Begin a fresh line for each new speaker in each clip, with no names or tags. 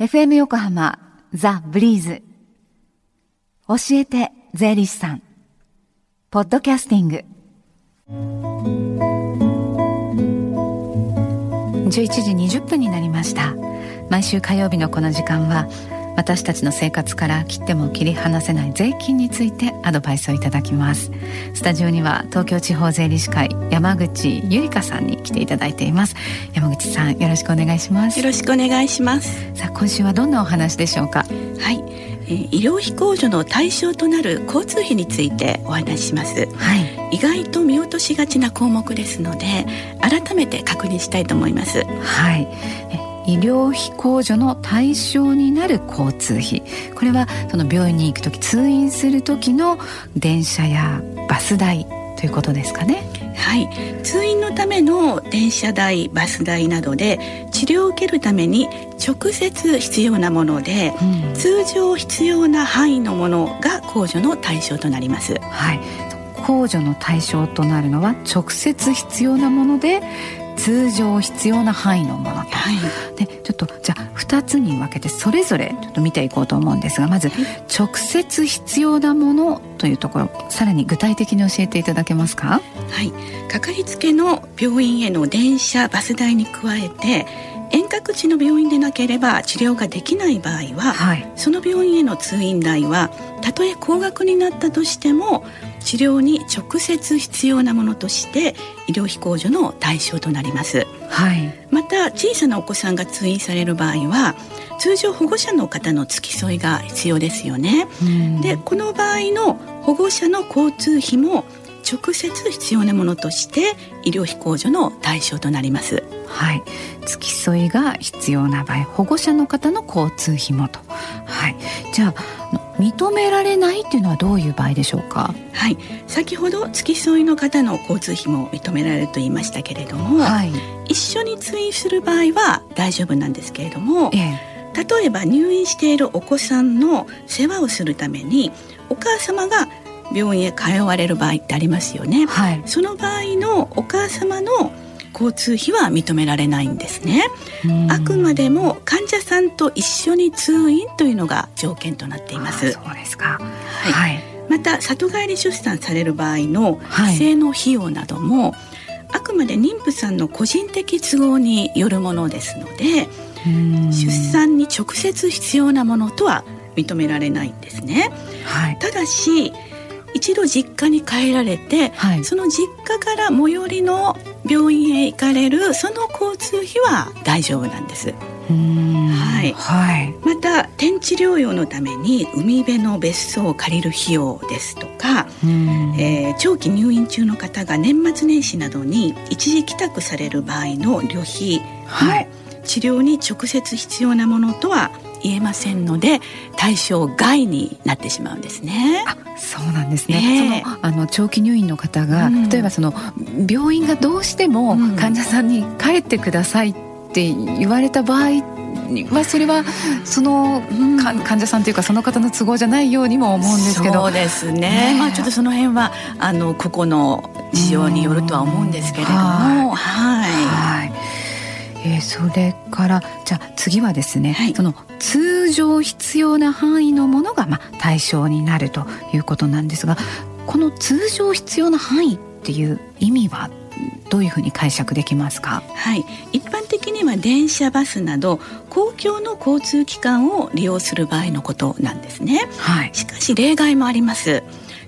FM 横浜ザ・ブリーズ。教えて税理士さん。ポッドキャスティング。11時20分になりました。毎週火曜日のこの時間は私たちの生活から切っても切り離せない税金についてアドバイスをいただきます。スタジオには東京地方税理士会山口ゆりかさんに来ていただいています。山口さんよろしくお願いします。
よろしくお願いします
さあ今週はどんなお話でしょうか？
はい、えー、医療費控除の対象となる交通費についてお話しします。はい。意外と見落としがちな項目ですので改めて確認したいと思います。
はい医療費控除の対象になる交通費。これはその病院に行く時通院する時の電車やバス代ということですかね。
はい。通院のための電車代バス代などで治療を受けるために直接必要なもので、うん、通常必要な範囲のものが控除の対象となります。
はい。控除の対象となるのは直接必要なもので通常必要な範囲のものと、はい、でちょっとじゃあ2つに分けてそれぞれちょっと見ていこうと思うんですがまず、直接必要なものというところさらに具体的に教えていただけますか？
はい。かかりつけの病院への電車バス代に加えて遠隔地の病院でなければ治療ができない場合は、はい、その病院への通院代はたとえ高額になったとしても治療に直接必要なものとして医療費控除の対象となります、はい、また小さなお子さんが通院される場合は通常保護者の方の付き添いが必要ですよね、でこの場合の保護者の交通費も直接必要なものとして医療費控除の対象となります。
はい。付き添いが必要な場合保護者の方の交通費もと。はい。じゃあ認められないっていうのはどういう場合でしょうか？
はい。先ほど付き添いの方の交通費も認められると言いましたけれども、はい、一緒に通院する場合は大丈夫なんですけれども、ええ。例えば入院しているお子さんの世話をするためにお母様が病院へ通われる場合ってありますよね、はい、その場合のお母様の交通費は認められないんですね。あくまでも患者さんと一緒に通院というのが条件となっています。
そうですか。
はい、はい、また里帰り出産される場合の帰省の費用なども、はい、あくまで妊婦さんの個人的都合によるものですので出産に直接必要なものとは認められないんですね、はい、ただし一度実家に帰られて、はい、その実家から最寄りの病院へ行かれるその交通費は大丈夫なんです。はい、はい、また天地療養のために海辺の別荘を借りる費用ですとか、えー、長期入院中の方が年末年始などに一時帰宅される場合の旅費の治療に直接必要なものとは言えませんので対象外になってしまうんですね。
そうなんですね、えー、そのあの長期入院の方が、うん、例えばその病院がどうしても患者さんに帰ってくださいって言われた場合まあ、それはその、患者さんというかその方の都合じゃないようにも思うんですけど。
そうですね、ね、まあ、ちょっとその辺はあの個々の事情によるとは思うんですけれども、はい。
はいえー、それからじゃあ次はですね、はい、その通常必要な範囲のものがまあ対象になるということなんですがこの通常必要な範囲っていう意味はどういうふうに解釈できますか？
はい。一般的には電車バスなど公共の交通機関を利用する場合のことなんですね、はい、しかし例外もあります。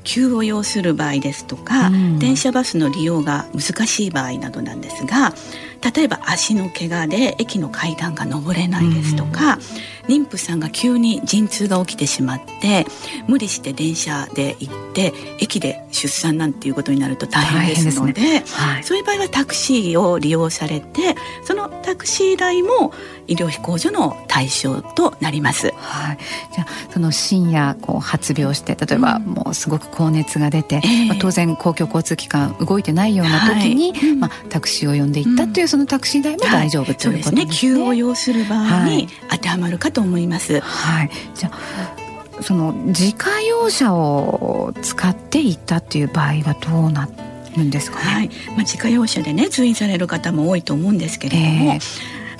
急を要する場合ですとか、うん、電車バスの利用が難しい場合などなんですが例えば足の怪我で駅の階段が上れないですとか、妊婦さんが急に陣痛が起きてしまって無理して電車で行って駅で出産なんていうことになると大変ですので、ね。はい、そういう場合はタクシーを利用されてそのタクシー代も医療費控除の対象となります。
はい、じゃあその深夜こう発病して例えばもうすごく高熱が出て、うんまあ、当然公共交通機関動いてないような時に、はい、まあ、タクシーを呼んでいったという、そのタクシー代も大丈夫、ということで。すね。
急を要する場合に当てはまるかと思います。
はい、じゃあその自家用車を使って行ったっていう場合はどうなるんですかね？はい、
まあ自家用車でね通院される方も多いと思うんですけれども。えー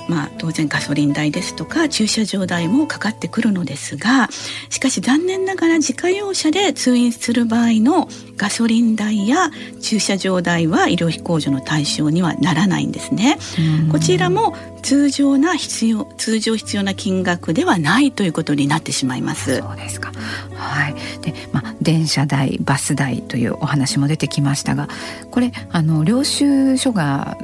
まあ、当然ガソリン代ですとか駐車場代もかかってくるのですがしかし残念ながら自家用車で通院する場合のガソリン代や駐車場代は医療費控除の対象にはならないんですね。こちらも通常な必要通常必要な金額ではないということになってしまいます。
そうですか。はい。で、まあ電車代、バス代というお話も出てきましたが、これあの領収書が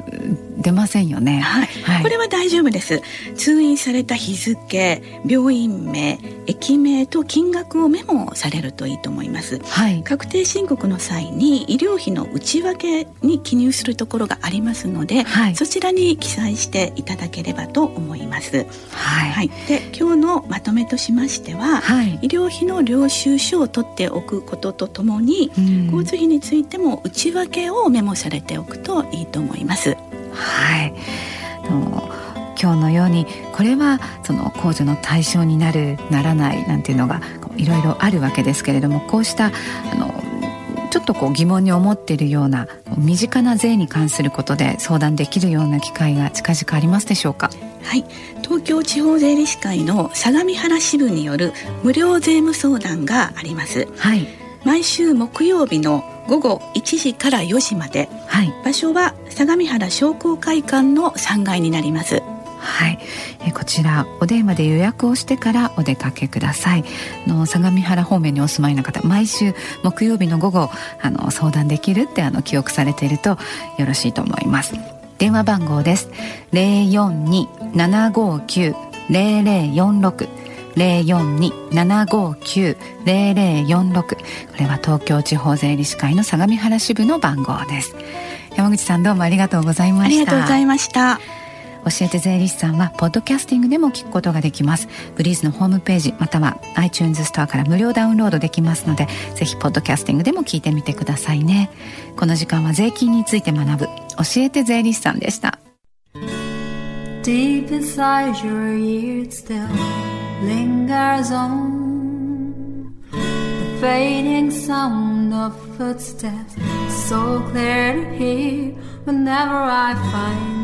出ませんよね。
はい。はい、これは大丈夫です。通院された日付、病院名、駅名と金額をメモされるといいと思います。はい。確定申告の際に医療費の内訳に記入するところがありますので、はい、そちらに記載していただければと思います。はい。はい、で今日のまとめとしましては、はい、医療費の領収書を取っておくこととともに、交通費についても内訳をメモされておくといいと思います。
はい。今日のようにこれはその控除の対象になるならないなんていうのがいろいろあるわけですけれどもこうしたあのちょっとこう疑問に思っているような身近な税に関することで相談できるような機会が近々ありますでしょうか？
はい。東京地方税理士会の相模原支部による無料税務相談があります。はい。毎週木曜日の午後1時から4時まで、はい、場所は相模原商工会館の3階になります
はい、えこちらお電話で予約をしてからお出かけください。の相模原方面にお住まいの方毎週木曜日の午後あの相談できるってあの記憶されているとよろしいと思います。電話番号です。042-759-0046 042-759-0046これは東京地方税理士会の相模原支部の番号です。山口さんどうもありがとうございました。
ありがとうございました。
教えて税理士さんはポッドキャスティングでも聞くことができます。ブリーズのホームページまたは iTunes ストアから無料ダウンロードできますのでぜひポッドキャスティングでも聞いてみてくださいね。この時間は税金について学ぶ教えて税理士さんでした。Deep inside your ears still lingers on the fading sound of footsteps so clear to hear whenever I find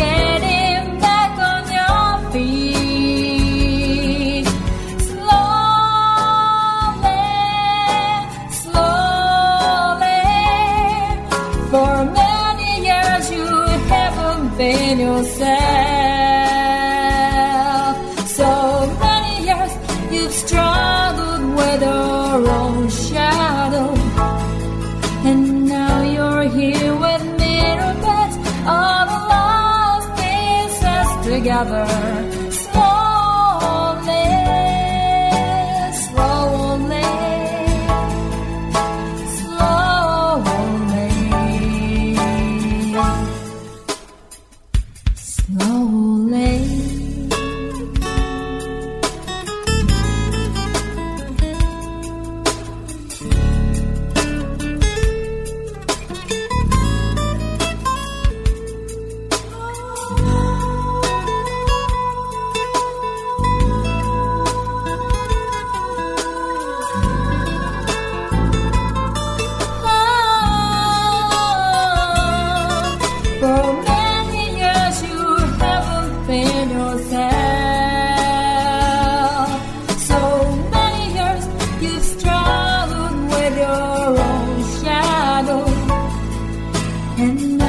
together. Slowly, slowly, slowly, slowly. and